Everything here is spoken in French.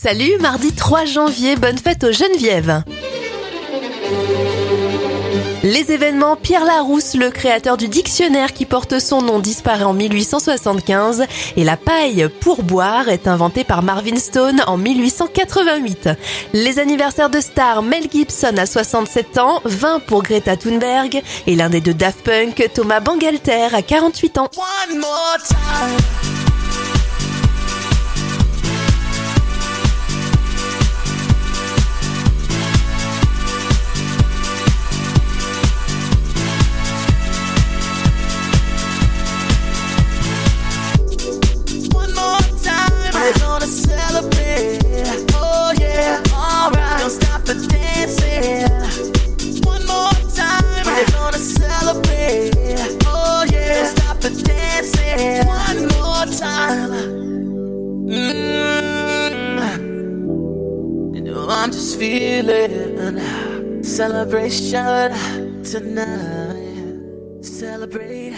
Salut, mardi 3 janvier, bonne fête aux Geneviève. Les événements, Pierre Larousse, le créateur du dictionnaire qui porte son nom, disparaît en 1875 et la paille pour boire est inventée par Marvin Stone en 1888. Les anniversaires de stars, Mel Gibson à 67 ans, 20 pour Greta Thunberg et l'un des deux Daft Punk, Thomas Bangalter à 48 ans. We're dancing. One more time. Mm. You know I'm just feeling celebration tonight. Celebrate.